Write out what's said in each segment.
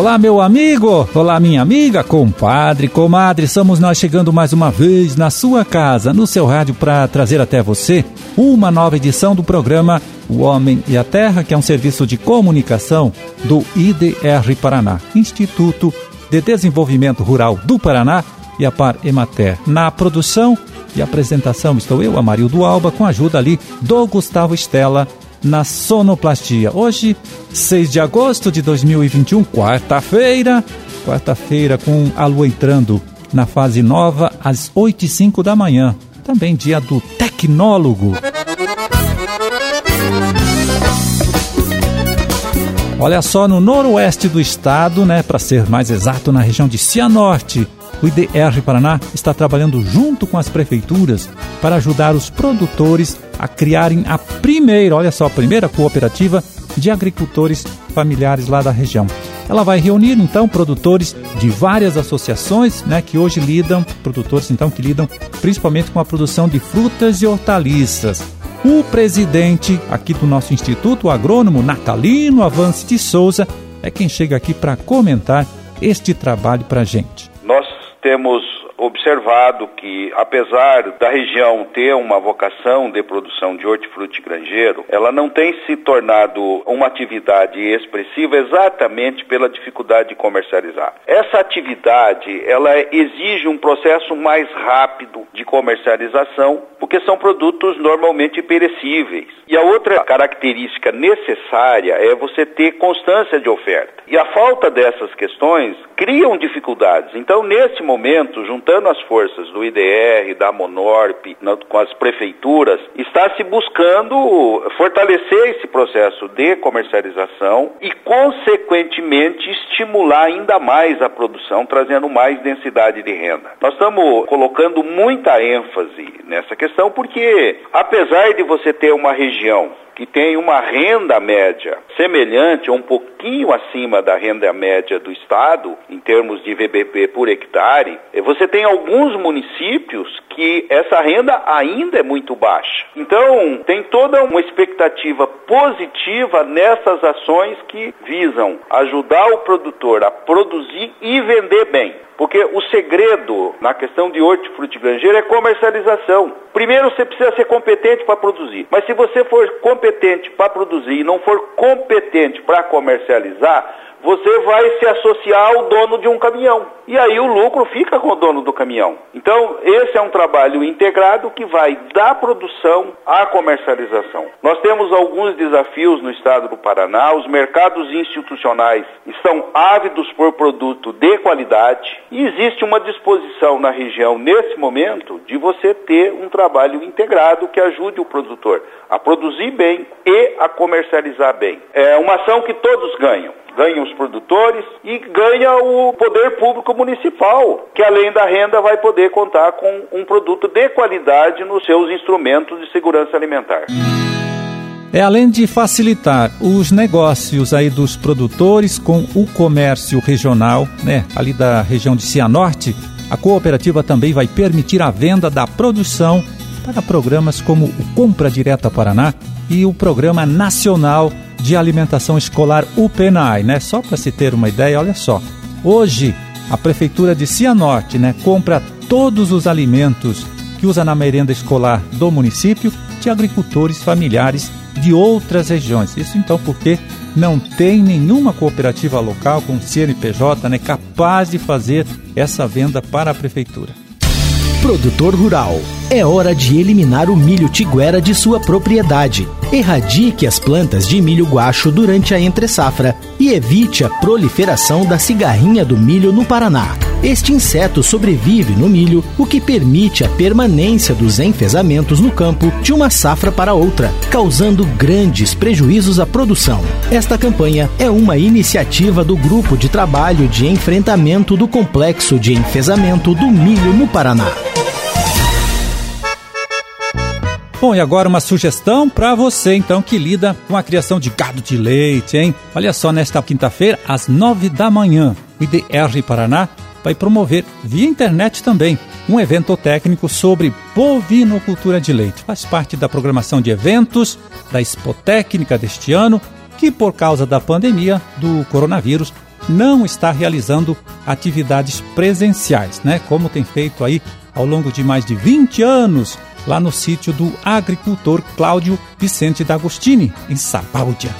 Olá, meu amigo! Olá, minha amiga, compadre, comadre. Somos nós chegando mais uma vez na sua casa, no seu rádio, para trazer até você uma nova edição do programa O Homem e a Terra, que é um serviço de comunicação do IDR Paraná, Instituto de Desenvolvimento Rural do Paraná e a Par Emater. Na produção e apresentação estou eu, Amarildo Alba, com a ajuda ali do Gustavo Estela na sonoplastia. Hoje, 6 de agosto de 2021, quarta-feira, quarta-feira com a lua entrando na fase nova às 8 e 5 da manhã. Também dia do tecnólogo. Olha só, no noroeste do estado, né, para ser mais exato, na região de Cianorte, o IDR Paraná está trabalhando junto com as prefeituras para ajudar os produtores a criarem a primeira, olha só, a primeira cooperativa de agricultores familiares lá da região. Ela vai reunir então produtores de várias associações, né, que hoje lidam, produtores então que lidam principalmente com a produção de frutas e hortaliças. O presidente aqui do nosso instituto, o agrônomo Natalino Avance de Souza, é quem chega aqui para comentar este trabalho para gente temos observado que, apesar da região ter uma vocação de produção de hortifruti granjeiro, ela não tem se tornado uma atividade expressiva exatamente pela dificuldade de comercializar. Essa atividade, ela exige um processo mais rápido de comercialização, porque são produtos normalmente perecíveis. E a outra característica necessária é você ter constância de oferta. E a falta dessas questões criam dificuldades. Então, nesse momento, juntando as forças do IDR, da Monorp, com as prefeituras, está se buscando fortalecer esse processo de comercialização e, consequentemente, estimular ainda mais a produção, trazendo mais densidade de renda. Nós estamos colocando muita ênfase nessa questão porque, apesar de você ter uma região que tem uma renda média semelhante ou um pouquinho acima da renda média do estado, em termos de VBP por hectare, você tem alguns municípios que essa renda ainda é muito baixa. Então, tem toda uma expectativa positiva nessas ações que visam ajudar o produtor a produzir e vender bem. Porque o segredo na questão de hortifruti granjeiro é comercialização. Primeiro você precisa ser competente para produzir. Mas se você for competente para produzir e não for competente para comercializar, você vai se associar ao dono de um caminhão. E aí o lucro fica com o dono do caminhão. Então, esse é um trabalho integrado que vai da produção à comercialização. Nós temos alguns desafios no estado do Paraná. Os mercados institucionais estão ávidos por produto de qualidade e existe uma disposição na região, nesse momento, de você ter um trabalho integrado que ajude o produtor a produzir bem e a comercializar bem. É uma ação que todos ganham ganham os produtores e ganha o poder público municipal, que além da renda vai poder contar com um produto de qualidade nos seus instrumentos de segurança alimentar. É além de facilitar os negócios aí dos produtores com o comércio regional, né, ali da região de Cianorte, a cooperativa também vai permitir a venda da produção para programas como o Compra Direta Paraná e o Programa Nacional de Alimentação Escolar UPENAI, né? Só para se ter uma ideia, olha só. Hoje, a Prefeitura de Cianorte né, compra todos os alimentos que usa na merenda escolar do município de agricultores familiares de outras regiões. Isso então porque não tem nenhuma cooperativa local com CNPJ né, capaz de fazer essa venda para a prefeitura. Produtor Rural. É hora de eliminar o milho tiguera de sua propriedade. Erradique as plantas de milho guacho durante a entre-safra e evite a proliferação da cigarrinha do milho no Paraná. Este inseto sobrevive no milho, o que permite a permanência dos enfesamentos no campo de uma safra para outra, causando grandes prejuízos à produção. Esta campanha é uma iniciativa do Grupo de Trabalho de Enfrentamento do Complexo de Enfesamento do Milho no Paraná. Bom, e agora uma sugestão para você, então, que lida com a criação de gado de leite, hein? Olha só, nesta quinta-feira, às nove da manhã, o IDR Paraná vai promover, via internet também, um evento técnico sobre bovinocultura de leite. Faz parte da programação de eventos da Expo Técnica deste ano, que por causa da pandemia do coronavírus não está realizando atividades presenciais, né? Como tem feito aí ao longo de mais de 20 anos lá no sítio do agricultor Cláudio Vicente D'Agostini, em Sabáudia.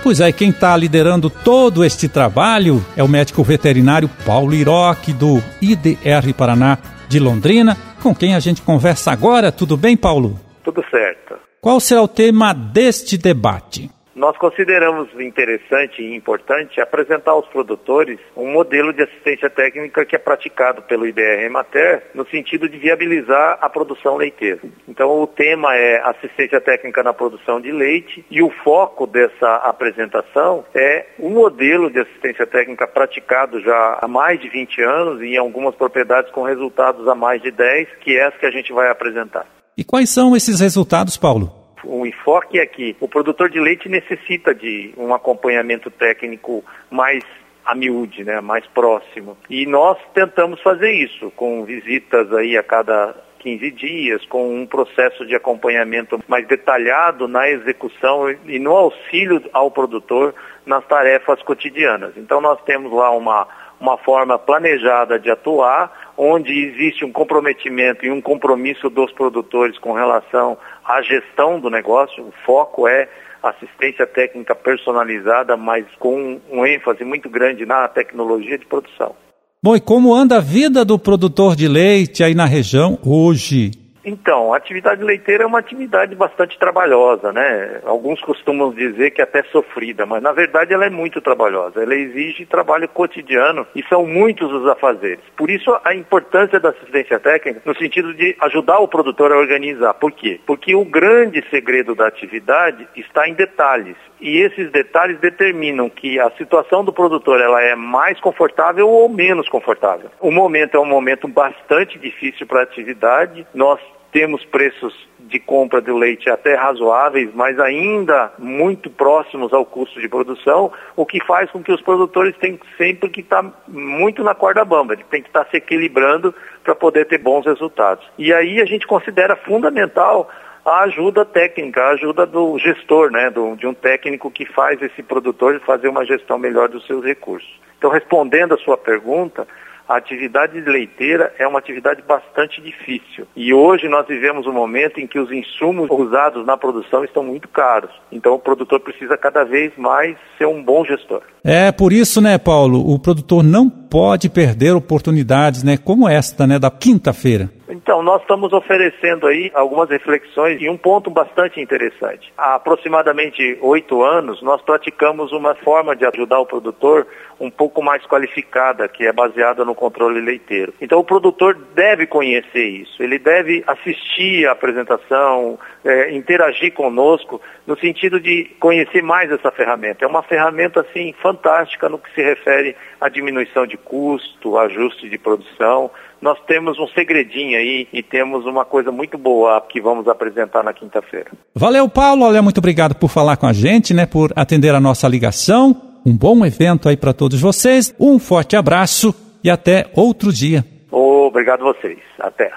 Pois é, quem está liderando todo este trabalho é o médico veterinário Paulo Iroque, do IDR Paraná de Londrina, com quem a gente conversa agora. Tudo bem, Paulo? Tudo certo. Qual será o tema deste debate? Nós consideramos interessante e importante apresentar aos produtores um modelo de assistência técnica que é praticado pelo IBR Emater no sentido de viabilizar a produção leiteira. Então o tema é assistência técnica na produção de leite e o foco dessa apresentação é um modelo de assistência técnica praticado já há mais de 20 anos e em algumas propriedades com resultados há mais de 10, que é essa que a gente vai apresentar. E quais são esses resultados, Paulo? O enfoque é que o produtor de leite necessita de um acompanhamento técnico mais a miúde, né, mais próximo. E nós tentamos fazer isso com visitas aí a cada 15 dias, com um processo de acompanhamento mais detalhado na execução e no auxílio ao produtor nas tarefas cotidianas. Então nós temos lá uma uma forma planejada de atuar, onde existe um comprometimento e um compromisso dos produtores com relação à gestão do negócio. O foco é assistência técnica personalizada, mas com um ênfase muito grande na tecnologia de produção. Bom, e como anda a vida do produtor de leite aí na região hoje? Então, a atividade leiteira é uma atividade bastante trabalhosa, né? Alguns costumam dizer que é até sofrida, mas na verdade ela é muito trabalhosa. Ela exige trabalho cotidiano e são muitos os afazeres. Por isso a importância da assistência técnica no sentido de ajudar o produtor a organizar. Por quê? Porque o grande segredo da atividade está em detalhes. E esses detalhes determinam que a situação do produtor ela é mais confortável ou menos confortável. O momento é um momento bastante difícil para a atividade. Nós temos preços de compra do leite até razoáveis, mas ainda muito próximos ao custo de produção, o que faz com que os produtores tenham sempre que estar tá muito na corda bamba, tem que estar tá se equilibrando para poder ter bons resultados. E aí a gente considera fundamental a ajuda técnica, a ajuda do gestor, né, do, de um técnico que faz esse produtor fazer uma gestão melhor dos seus recursos. Então, respondendo a sua pergunta, a atividade leiteira é uma atividade bastante difícil. E hoje nós vivemos um momento em que os insumos usados na produção estão muito caros. Então o produtor precisa cada vez mais ser um bom gestor. É por isso, né, Paulo, o produtor não pode perder oportunidades, né, como esta, né, da quinta-feira. Então, nós estamos oferecendo aí algumas reflexões e um ponto bastante interessante. Há aproximadamente oito anos, nós praticamos uma forma de ajudar o produtor um pouco mais qualificada, que é baseada no controle leiteiro. Então, o produtor deve conhecer isso, ele deve assistir à apresentação, é, interagir conosco, no sentido de conhecer mais essa ferramenta. É uma ferramenta, assim, fantástica no que se refere à diminuição de custo, ajuste de produção, nós temos um segredinho aí e temos uma coisa muito boa que vamos apresentar na quinta-feira. Valeu, Paulo. Olha, muito obrigado por falar com a gente, né, por atender a nossa ligação. Um bom evento aí para todos vocês. Um forte abraço e até outro dia. Obrigado a vocês. Até.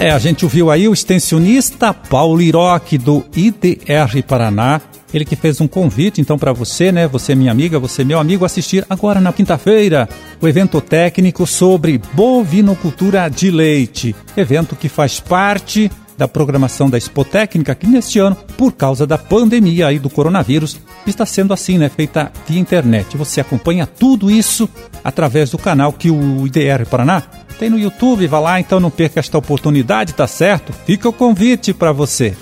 É, a gente ouviu aí o extensionista Paulo Iroque do IDR Paraná ele que fez um convite, então, para você, né? Você, minha amiga, você, meu amigo, assistir agora na quinta-feira o evento técnico sobre bovinocultura de leite. Evento que faz parte da programação da Expo Técnica, que neste ano, por causa da pandemia aí do coronavírus, está sendo assim, né? Feita via internet. Você acompanha tudo isso através do canal que o IDR Paraná tem no YouTube. Vá lá, então não perca esta oportunidade, tá certo? Fica o convite para você.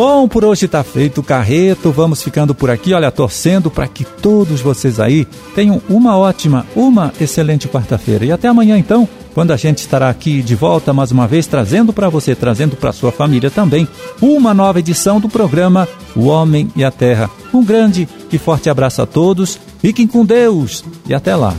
Bom, por hoje está feito o carreto. Vamos ficando por aqui, olha, torcendo para que todos vocês aí tenham uma ótima, uma excelente quarta-feira. E até amanhã, então, quando a gente estará aqui de volta mais uma vez, trazendo para você, trazendo para sua família também, uma nova edição do programa O Homem e a Terra. Um grande e forte abraço a todos, fiquem com Deus e até lá.